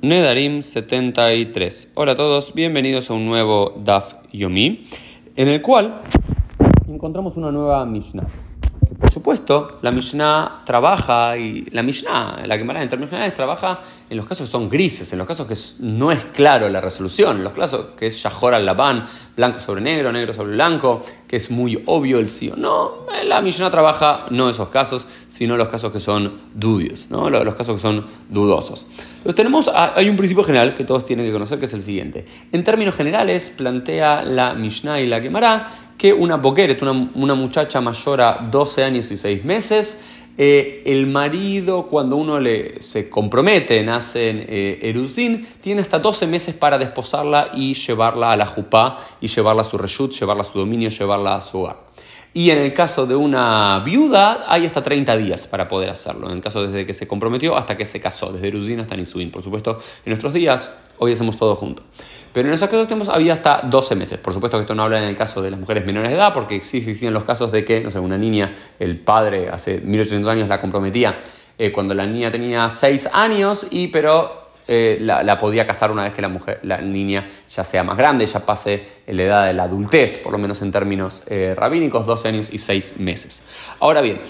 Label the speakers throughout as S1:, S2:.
S1: Nedarim 73. Hola a todos, bienvenidos a un nuevo Daf Yomi, en el cual encontramos una nueva Mishnah. Por supuesto, la Mishnah trabaja y la Mishnah, la Gemara generales, trabaja en los casos que son grises, en los casos que no es claro la resolución, en los casos que es Shahor al Labán, blanco sobre negro, negro sobre blanco, que es muy obvio el sí o no. La Mishnah trabaja no esos casos, sino los casos que son dubios, ¿no? los casos que son dudosos. Tenemos, ah, hay un principio general que todos tienen que conocer, que es el siguiente. En términos generales, plantea la Mishnah y la Gemara que una boqueret, una, una muchacha mayor a 12 años y 6 meses, eh, el marido, cuando uno le, se compromete, nace en eh, tiene hasta 12 meses para desposarla y llevarla a la jupá, y llevarla a su reshut, llevarla a su dominio, llevarla a su hogar. Y en el caso de una viuda, hay hasta 30 días para poder hacerlo. En el caso desde que se comprometió hasta que se casó, desde Eruzin hasta Nisuin. Por supuesto, en nuestros días, hoy hacemos todo junto. Pero en esos casos tenemos, había hasta 12 meses. Por supuesto que esto no habla en el caso de las mujeres menores de edad, porque existen los casos de que, no sé, una niña, el padre hace 1800 años la comprometía eh, cuando la niña tenía 6 años, y pero eh, la, podía casar una vez que la, mujer, la niña ya sea más grande, ya pase la edad de la adultez, por lo menos en términos eh, rabínicos, 12 años y 6 meses. Ahora bien,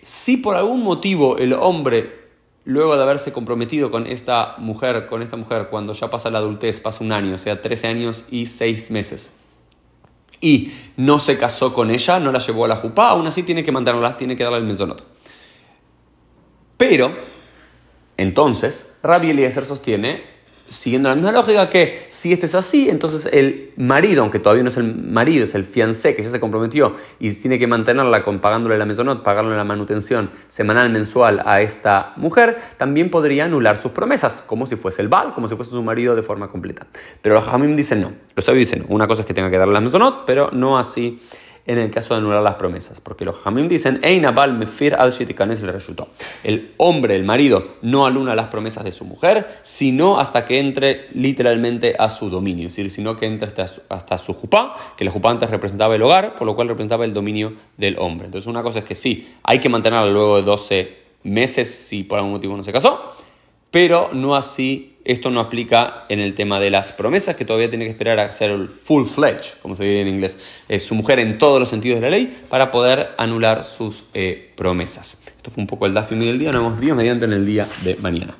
S1: si por algún motivo el hombre luego de haberse comprometido con esta mujer, con esta mujer, cuando ya pasa la adultez, pasa un año, o sea, 13 años y 6 meses, y no se casó con ella, no la llevó a la jupá, aún así tiene que mandarla, tiene que darle el mesonot. Pero, entonces, Rabbi Eliezer sostiene siguiendo la misma lógica que si este es así, entonces el marido, aunque todavía no es el marido, es el fiancé que ya se comprometió y tiene que mantenerla con pagándole la mesonot, pagándole la manutención semanal, mensual a esta mujer, también podría anular sus promesas, como si fuese el Baal, como si fuese su marido de forma completa. Pero los Hamim dicen no. Los sabios dicen, una cosa es que tenga que darle la mesonot, pero no así en el caso de anular las promesas, porque los jamim dicen, el hombre, el marido, no aluna las promesas de su mujer, sino hasta que entre literalmente a su dominio, es decir, sino que entre hasta su, hasta su jupá, que la jupá antes representaba el hogar, por lo cual representaba el dominio del hombre. Entonces una cosa es que sí, hay que mantenerla luego de 12 meses si por algún motivo no se casó, pero no así esto no aplica en el tema de las promesas, que todavía tiene que esperar a ser el full fledged, como se dice en inglés, es su mujer en todos los sentidos de la ley, para poder anular sus eh, promesas. Esto fue un poco el Dafim del día, nos vemos Dios mediante en el día de mañana.